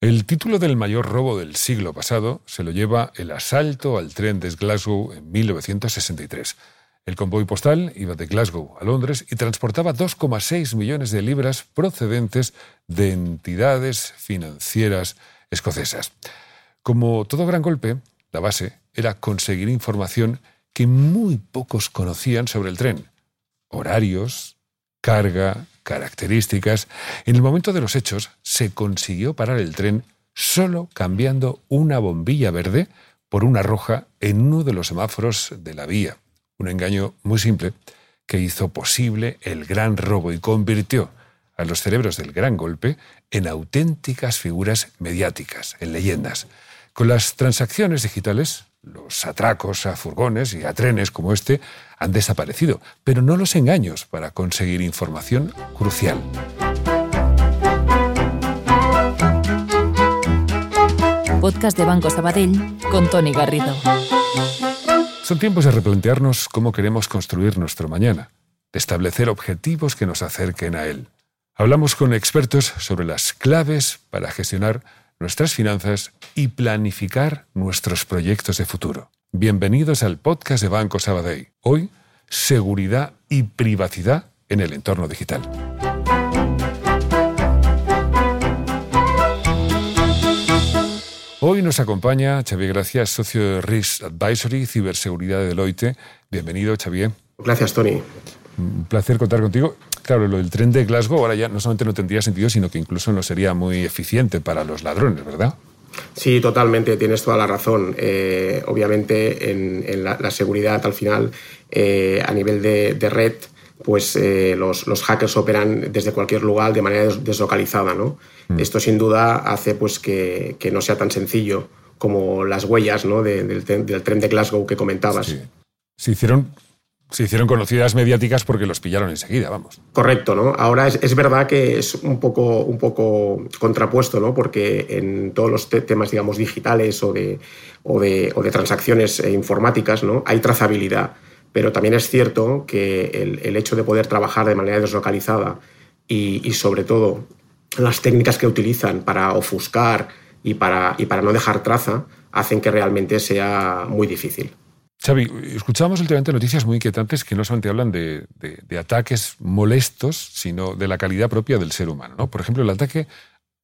El título del mayor robo del siglo pasado se lo lleva el asalto al tren de Glasgow en 1963. El convoy postal iba de Glasgow a Londres y transportaba 2,6 millones de libras procedentes de entidades financieras escocesas. Como todo gran golpe, la base era conseguir información que muy pocos conocían sobre el tren. Horarios, carga, características. En el momento de los hechos se consiguió parar el tren solo cambiando una bombilla verde por una roja en uno de los semáforos de la vía. Un engaño muy simple que hizo posible el gran robo y convirtió a los cerebros del gran golpe en auténticas figuras mediáticas, en leyendas. Con las transacciones digitales, los atracos a furgones y a trenes como este han desaparecido, pero no los engaños para conseguir información crucial. Podcast de Banco Sabadell con Tony Garrido. Son tiempos de replantearnos cómo queremos construir nuestro mañana, de establecer objetivos que nos acerquen a él. Hablamos con expertos sobre las claves para gestionar nuestras finanzas y planificar nuestros proyectos de futuro. Bienvenidos al podcast de Banco Sabadell. Hoy, seguridad y privacidad en el entorno digital. Hoy nos acompaña Xavier Gracias, socio de Risk Advisory, Ciberseguridad de Deloitte. Bienvenido, Xavier. Gracias, Tony. Un placer contar contigo. Claro, lo del tren de Glasgow ahora ya no solamente no tendría sentido, sino que incluso no sería muy eficiente para los ladrones, ¿verdad? Sí, totalmente, tienes toda la razón. Eh, obviamente, en, la, seguridad al final, eh, a nivel de, red, pues eh, los, hackers operan desde cualquier lugar de manera deslocalizada. ¿no? Mm. Esto sin duda hace pues, que, no sea tan sencillo como las huellas ¿no? del, tren de Glasgow que comentabas. Sí. Se hicieron se hicieron conocidas mediáticas porque los pillaron enseguida, vamos. Correcto, ¿no? Ahora es, verdad que es un poco, un poco contrapuesto, ¿no? Porque en todos los temas, digamos, digitales o de, o de, o de transacciones eh, informáticas, ¿no? Hay trazabilidad. Pero también es cierto que el, hecho de poder trabajar de manera deslocalizada y, y, sobre todo las técnicas que utilizan para ofuscar y para, y para no dejar traza hacen que realmente sea muy difícil. Xavi, escuchamos últimamente noticias muy inquietantes que no solamente hablan de, ataques molestos, sino de la calidad propia del ser humano. ¿no? Por ejemplo, el ataque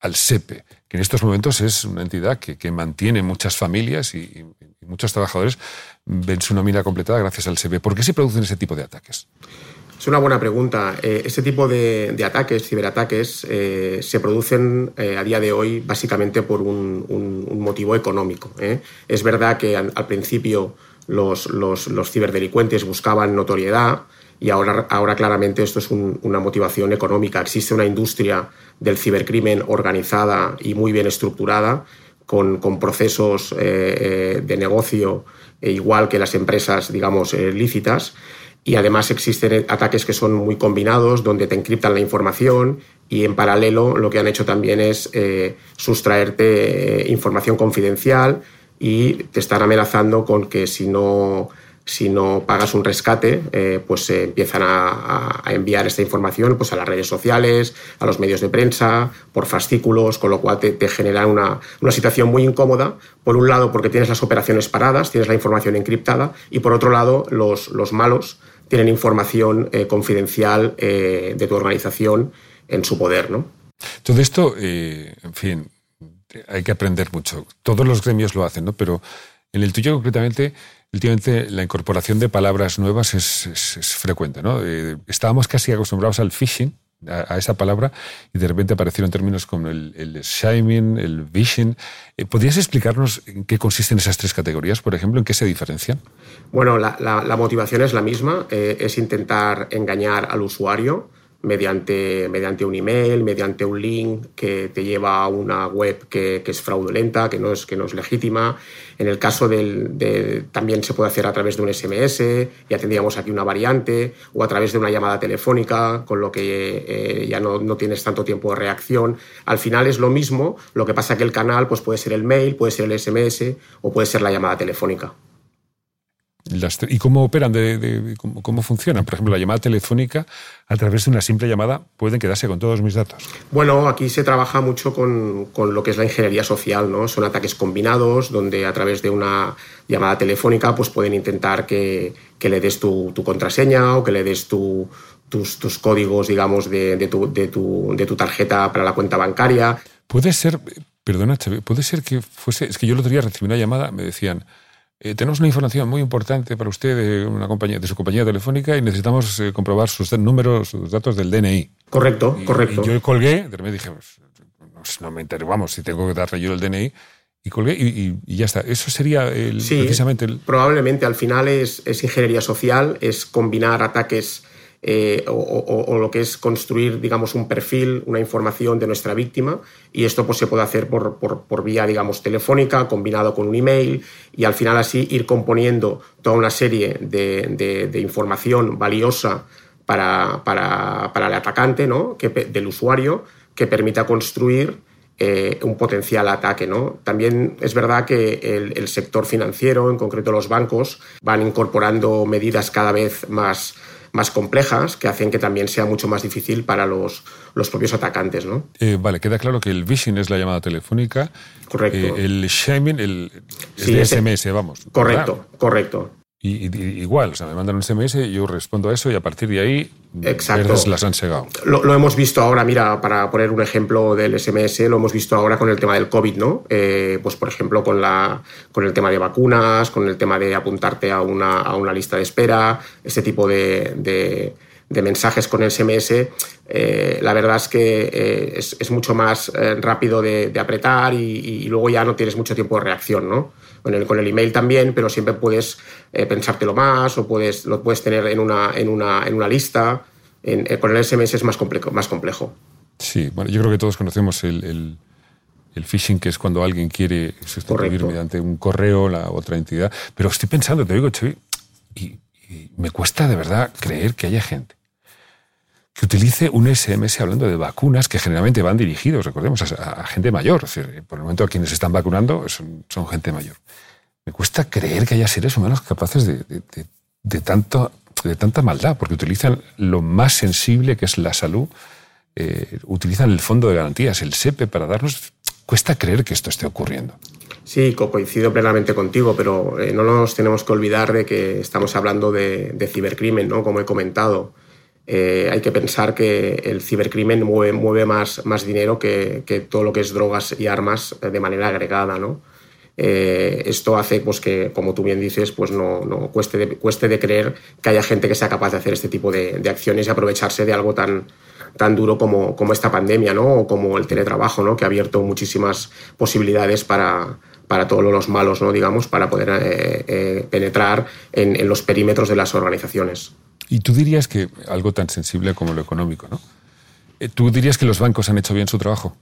al SEPE, que en estos momentos es una entidad que, mantiene muchas familias y, muchos trabajadores ven su nómina completada gracias al SEPE. ¿Por qué se producen ese tipo de ataques? Es una buena pregunta. Eh, ese tipo de, ataques, ciberataques, eh, se producen eh, a día de hoy básicamente por un, motivo económico. Es verdad que al principio los, los, ciberdelincuentes buscaban notoriedad y ahora, ahora claramente esto es una motivación económica. Existe una industria del cibercrimen organizada y muy bien estructurada, con, con procesos eh, eh, de negocio e igual que las empresas, digamos, eh, lícitas. Y además existen ataques que son muy combinados, donde te encriptan la información y en paralelo lo que han hecho también es sustraerte información confidencial y te están amenazando con que si no, si no pagas un rescate, eh, pues se empiezan a, enviar esta información pues, a las redes sociales, a los medios de prensa, por fascículos, con lo cual te, te genera una, una, situación muy incómoda. Por un lado, porque tienes las operaciones paradas, tienes la información encriptada, y por otro lado, los, los malos tienen información eh, confidencial eh, de tu organización en su poder. ¿no? Todo esto, en fin, hay que aprender mucho. Todos los gremios lo hacen, ¿no? Pero en el tuyo concretamente, últimamente la incorporación de palabras nuevas es, frecuente, ¿no? Eh, estábamos casi acostumbrados al phishing, a, esa palabra, y de repente aparecieron términos como el, el shaming, el vishing. Eh, ¿Podrías explicarnos en qué consisten esas tres categorías, por ejemplo, en qué se diferencian? Bueno, la, motivación es la misma, eh, es intentar engañar al usuario mediante, mediante un email, mediante un link que te lleva a una web que, es fraudulenta, que no es, que no es legítima. En el caso del, también se puede hacer a través de un SMS, ya tendríamos aquí una variante, o a través de una llamada telefónica, con lo que eh, ya no, no, tienes tanto tiempo de reacción. Al final es lo mismo, lo que pasa que el canal pues, puede ser el mail, puede ser el SMS o puede ser la llamada telefónica. ¿Y cómo operan? De, cómo, funcionan? Por ejemplo, la llamada telefónica, a través de una simple llamada, pueden quedarse con todos mis datos. Bueno, aquí se trabaja mucho con, lo que es la ingeniería social, ¿no? Son ataques combinados, donde a través de una llamada telefónica pues pueden intentar que, le des tu, contraseña o que le des tus, tus, códigos, digamos, de, tu, de, tu, tarjeta para la cuenta bancaria. Puede ser, perdona, puede ser que fuese, es que yo el otro día recibí una llamada, me decían eh, tenemos una información muy importante para usted de, una compañía, de su compañía telefónica y necesitamos eh, comprobar sus números, sus datos del DNI. Correcto, correcto. Y yo colgué, de repente dije, pues, no, me interesa, vamos, si tengo que darle yo el DNI, y colgué y, ya está. Eso sería el, precisamente el... Probablemente al final es, es, ingeniería social, es combinar ataques eh, o, lo que es construir, digamos, un perfil, una información de nuestra víctima y esto pues, se puede hacer por, por, vía, digamos, telefónica, combinado con un email y al final así ir componiendo toda una serie de, de, información valiosa para, para, para, el atacante, ¿no? que, del usuario, que permita construir eh, un potencial ataque. ¿no? También es verdad que el, el, sector financiero, en concreto los bancos, van incorporando medidas cada vez más más complejas que hacen que también sea mucho más difícil para los, los propios atacantes. ¿no? Eh, vale, queda claro que el phishing es la llamada telefónica. Correcto. Eh, el shaming, el, SMS, vamos. Correcto, correcto. Y, igual, o sea, me mandan un SMS, yo respondo a eso y a partir de ahí Exacto. las han segado. Lo, hemos visto ahora, mira, para poner un ejemplo del SMS, lo hemos visto ahora con el tema del COVID, ¿no? Eh, pues por ejemplo con, la, con el tema de vacunas, con el tema de apuntarte a una, a una lista de espera, ese tipo de, de, mensajes con el SMS, eh, la verdad es que eh, es, es, mucho más rápido de, apretar y, y, luego ya no tienes mucho tiempo de reacción, ¿no? Con el, con el email también, pero siempre puedes eh, pensártelo más o puedes, lo puedes tener en una, en una, en una lista. Eh, con el SMS es más complejo, más complejo. Sí, bueno, yo creo que todos conocemos el, el, phishing, que es cuando alguien quiere sustituir mediante un correo la otra entidad. Pero estoy pensando, te digo, Chavi, y, me cuesta de verdad creer que haya gente que utilice un SMS hablando de vacunas que generalmente van dirigidos, recordemos, a, gente mayor. por el momento quienes están vacunando son, gente mayor. Me cuesta creer que haya seres humanos capaces de, tanto, de tanta maldad, porque utilizan lo más sensible que es la salud, eh, utilizan el fondo de garantías, el SEPE, para darnos... Cuesta creer que esto esté ocurriendo. Sí, coincido plenamente contigo, pero eh, no nos tenemos que olvidar de que estamos hablando de, cibercrimen, ¿no? Como he comentado. Eh, hay que pensar que el cibercrimen mueve, más, dinero que, todo lo que es drogas y armas de manera agregada, ¿no? Eh, esto hace pues, que, como tú bien dices, pues no, cueste de creer que haya gente que sea capaz de hacer este tipo de, acciones y aprovecharse de algo tan, tan duro como, como, esta pandemia ¿no? o como el teletrabajo, ¿no? que ha abierto muchísimas posibilidades para, para todos los malos, ¿no? digamos, para poder eh, eh, penetrar en, en, los perímetros de las organizaciones. Y tú dirías que algo tan sensible como lo económico, ¿no? ¿Tú dirías que los bancos han hecho bien su trabajo?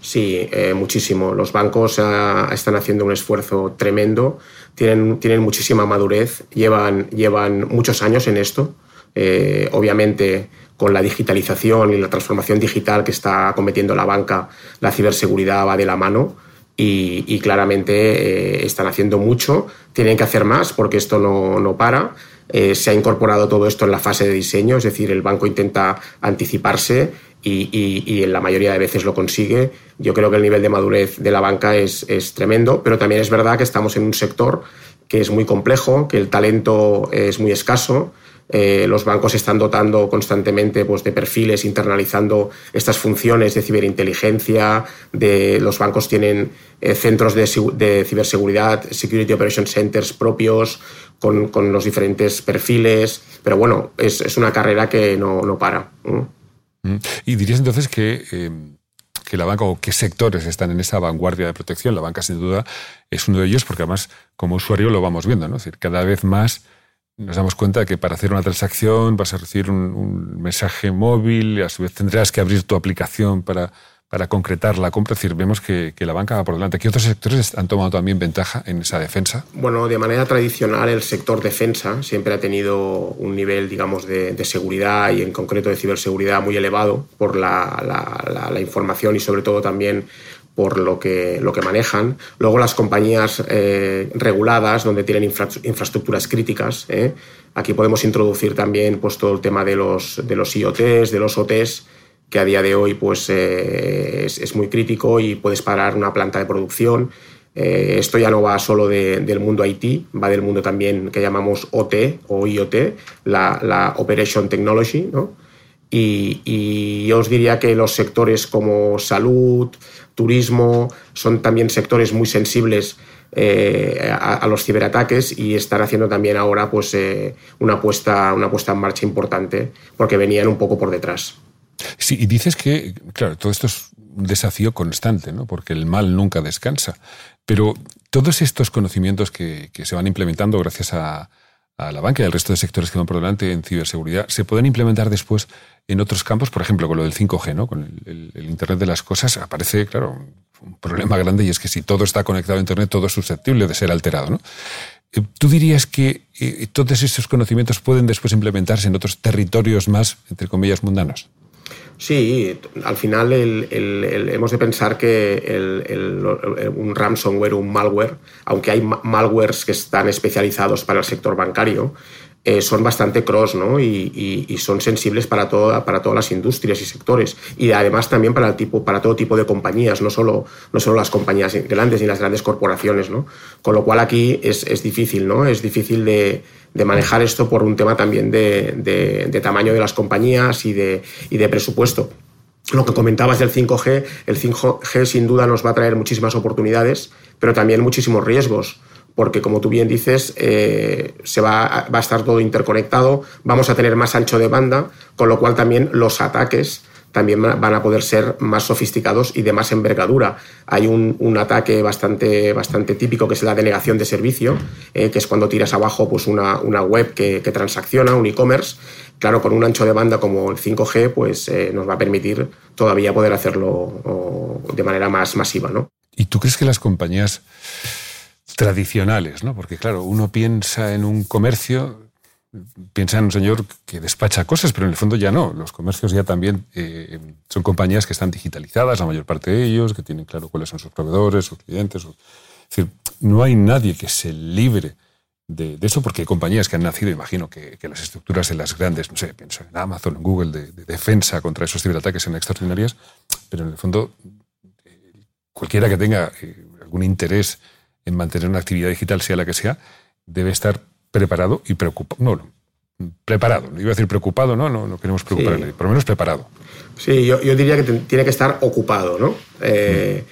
Sí, eh, muchísimo. Los bancos ah, están haciendo un esfuerzo tremendo, tienen, tienen muchísima madurez, llevan, llevan muchos años en esto. Eh, obviamente, con la digitalización y la transformación digital que está cometiendo la banca, la ciberseguridad va de la mano y, claramente eh, están haciendo mucho. Tienen que hacer más porque esto no, no para. se ha incorporado todo esto en la fase de diseño, es decir, el banco intenta anticiparse y, en la mayoría de veces lo consigue. Yo creo que el nivel de madurez de la banca es, es, tremendo, pero también es verdad que estamos en un sector que es muy complejo, que el talento es muy escaso. Eh, los bancos están dotando constantemente pues, de perfiles, internalizando estas funciones de ciberinteligencia. De, los bancos tienen eh, centros de, ciberseguridad, Security Operation Centers propios, con, con los diferentes perfiles. Pero bueno, es, es una carrera que no, no para. Mm. Y dirías entonces que, em, que la banca o qué sectores están en esa vanguardia de protección. La banca, sin duda, es uno de ellos porque además, como usuario, lo vamos viendo. ¿no? Es decir, cada vez más nos damos cuenta de que para hacer una transacción vas a recibir un, mensaje móvil, a su vez tendrás que abrir tu aplicación para, para concretar la compra. Es decir, vemos que, la banca va por delante. ¿Qué otros sectores han tomado también ventaja en esa defensa? Bueno, de manera tradicional el sector defensa siempre ha tenido un nivel, digamos, de, seguridad y en concreto de ciberseguridad muy elevado por la, la información y sobre todo también por lo que, lo que manejan. Luego las compañías eh, reguladas, donde tienen infraestructuras críticas. ¿eh? Aquí podemos introducir también pues, todo el tema de los, de los IoTs, de los OTs, que a día de hoy pues, eh, es, muy crítico y puedes parar una planta de producción. esto ya no va solo del mundo IT, va del mundo también que llamamos OT o IoT, la, la Operation Technology. ¿no? Y, yo os diría que los sectores como salud, turismo, son también sectores muy sensibles eh, a, los ciberataques y están haciendo también ahora pues, eh, una, puesta, una puesta en marcha importante porque venían un poco por detrás. Sí, y dices que, claro, todo esto es un desafío constante, ¿no? porque el mal nunca descansa. Pero todos estos conocimientos que, que se van implementando gracias a, a la banca y al resto de sectores que van por delante en ciberseguridad, se pueden implementar después en otros campos, por ejemplo, con lo del 5G, ¿no? con el, Internet de las Cosas, aparece, claro, un problema grande y es que si todo está conectado a Internet, todo es susceptible de ser alterado. ¿no? Eh, ¿Tú dirías que eh, todos esos conocimientos pueden después implementarse en otros territorios más, entre comillas, mundanos? Sí, al final hemos de pensar que un ransomware, un malware, aunque hay malwares que están especializados para el sector bancario, eh, son bastante cross ¿no? y, son sensibles para, para todas las industrias y sectores. Y además también para, todo tipo de compañías, no solo, no solo las compañías grandes ni las grandes corporaciones. ¿no? Con lo cual aquí es, es difícil, ¿no? es difícil de, de, manejar esto por un tema también de, de, tamaño de las compañías y de, y de presupuesto. Lo que comentabas del 5G, el 5G sin duda nos va a traer muchísimas oportunidades, pero también muchísimos riesgos porque como tú bien dices, eh, se va, a estar todo interconectado, vamos a tener más ancho de banda, con lo cual también los ataques también van a poder ser más sofisticados y de más envergadura. Hay un, un ataque bastante, bastante típico que es la denegación de servicio, eh, que es cuando tiras abajo pues una, una web que, que, transacciona, un e-commerce. Claro, con un ancho de banda como el 5G, pues eh, nos va a permitir todavía poder hacerlo de manera más masiva. ¿no? ¿Y tú crees que las compañías tradicionales, ¿no? Porque claro, uno piensa en un comercio, piensa en un señor que despacha cosas, pero en el fondo ya no. Los comercios ya también eh, son compañías que están digitalizadas, la mayor parte de ellos, que tienen claro cuáles son sus proveedores, sus clientes. Es decir, no hay nadie que se libre de, eso, porque hay compañías que han nacido, imagino que, las estructuras de las grandes, no sé, pienso en Amazon, en Google, de, defensa contra esos ciberataques son extraordinarias, pero en el fondo eh, cualquiera que tenga eh, algún interés en mantener una actividad digital, sea la que sea, debe estar preparado y preocupado. No, preparado. No iba a decir preocupado, no, no, no queremos preocuparle, por lo menos preparado. Sí, yo, diría que tiene que estar ocupado, ¿no? Eh,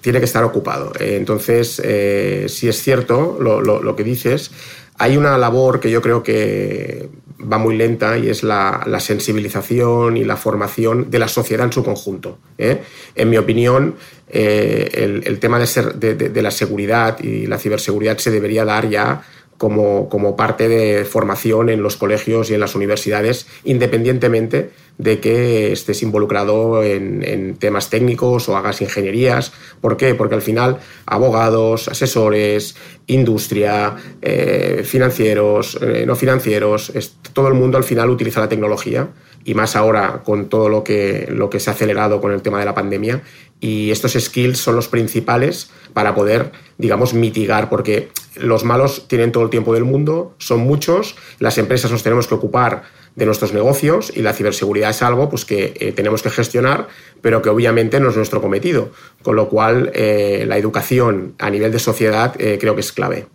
tiene que estar ocupado. Eh, entonces, eh, si es cierto lo, lo, que dices, hay una labor que yo creo que va muy lenta y es la, sensibilización y la formación de la sociedad en su conjunto. ¿eh? En mi opinión, eh, el, tema de, la seguridad y la ciberseguridad se debería dar ya como, como, parte de formación en los colegios y en las universidades, independientemente de que estés involucrado en, temas técnicos o hagas ingenierías. ¿Por qué? Porque al final abogados, asesores, industria, eh, financieros, eh, no financieros, todo el mundo al final utiliza la tecnología y más ahora con todo lo que, lo que se ha acelerado con el tema de la pandemia. Y estos skills son los principales para poder, digamos, mitigar, porque los malos tienen todo el tiempo del mundo, son muchos, las empresas nos tenemos que ocupar de nuestros negocios y la ciberseguridad es algo pues, que eh, tenemos que gestionar, pero que obviamente no es nuestro cometido. Con lo cual, eh, la educación a nivel de sociedad eh, creo que es clave.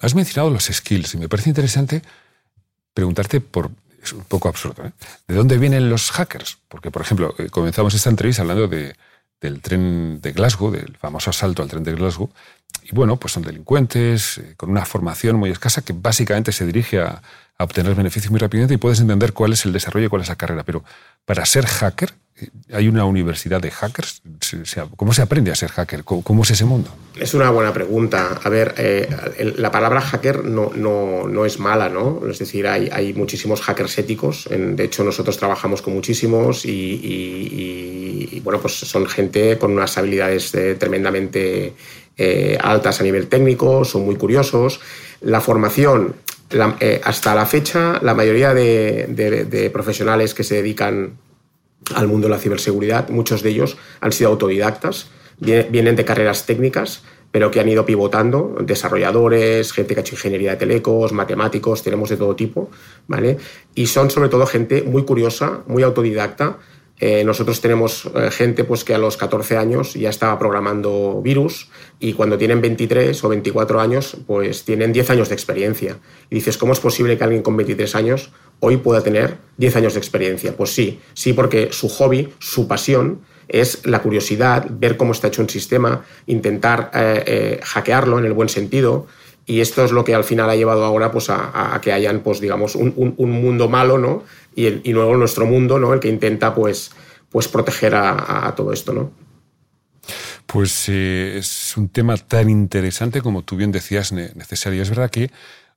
Has mencionado los skills y me parece interesante preguntarte por... Es un poco absurdo, ¿De dónde vienen los hackers? Porque, por ejemplo, comenzamos esta entrevista hablando de, del tren de Glasgow, del famoso asalto al tren de Glasgow. Y bueno, pues son delincuentes con una formación muy escasa que básicamente se dirige a, a obtener beneficios muy rápidamente y puedes entender cuál es el desarrollo y cuál es la carrera. Pero para ser hacker, ¿Hay una universidad de hackers? ¿Cómo se aprende a ser hacker? ¿Cómo, es ese mundo? Es una buena pregunta. A ver, eh, la palabra hacker no, no, no, es mala, ¿no? Es decir, hay, hay muchísimos hackers éticos. de hecho, nosotros trabajamos con muchísimos y, bueno, pues son gente con unas habilidades eh, tremendamente eh, altas a nivel técnico, son muy curiosos. La formación, hasta la fecha, la mayoría de, de profesionales que se dedican al mundo de la ciberseguridad. Muchos de ellos han sido autodidactas, vienen de carreras técnicas, pero que han ido pivotando, desarrolladores, gente que ha hecho ingeniería de telecos, matemáticos, tenemos de todo tipo, ¿vale? Y son sobre todo gente muy curiosa, muy autodidacta. Eh, nosotros tenemos eh, gente pues, que a los 14 años ya estaba programando virus y cuando tienen 23 o 24 años, pues tienen 10 años de experiencia. Y dices, ¿cómo es posible que alguien con 23 años hoy pueda tener 10 años de experiencia. Pues sí, sí, porque su hobby, su pasión es la curiosidad, ver cómo está hecho un sistema, intentar eh, eh, hackearlo en el buen sentido. Y esto es lo que al final ha llevado ahora pues, a, que hayan, pues, digamos, un, mundo malo, ¿no? Y, y, luego nuestro mundo, ¿no? El que intenta, pues, pues proteger a, todo esto, ¿no? Pues eh, es un tema tan interesante como tú bien decías, necesario. Es verdad que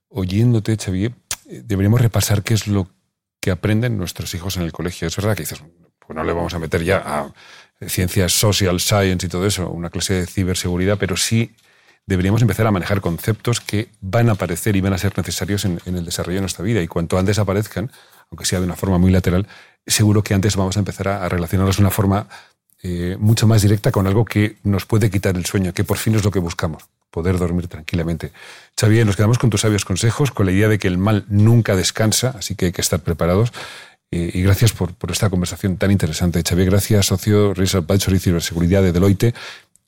oyéndote, Xavier, deberíamos repasar qué es lo que aprenden nuestros hijos en el colegio. Es verdad que dices, pues no le vamos a meter ya a ciencias social science y todo eso, una clase de ciberseguridad, pero sí deberíamos empezar a manejar conceptos que van a aparecer y van a ser necesarios en, el desarrollo de nuestra vida. Y cuanto antes aparezcan, aunque sea de una forma muy lateral, seguro que antes vamos a empezar a, relacionarnos de una forma eh, mucho más directa con algo que nos puede quitar el sueño, que por fin es lo que buscamos poder dormir tranquilamente. Xavier, nos quedamos con tus sabios consejos, con la idea de que el mal nunca descansa, así que hay que estar preparados. Y, gracias por, esta conversación tan interesante. Xavier, gracias, socio Risk Advisory Ciberseguridad de Deloitte.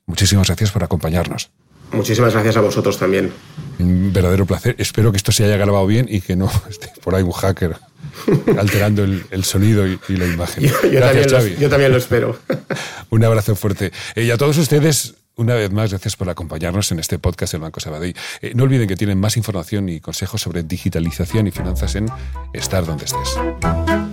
Muchísimas gracias por acompañarnos. Muchísimas gracias a vosotros también. Un verdadero placer. Espero que esto se haya grabado bien y que no esté por ahí un hacker alterando el, sonido y, la imagen. Yo, también yo, también lo, espero. un abrazo fuerte. y a todos ustedes, una vez más, gracias por acompañarnos en este podcast del Banco Sabadell. Eh, no olviden que tienen más información y consejos sobre digitalización y finanzas en Estar donde estés.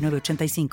85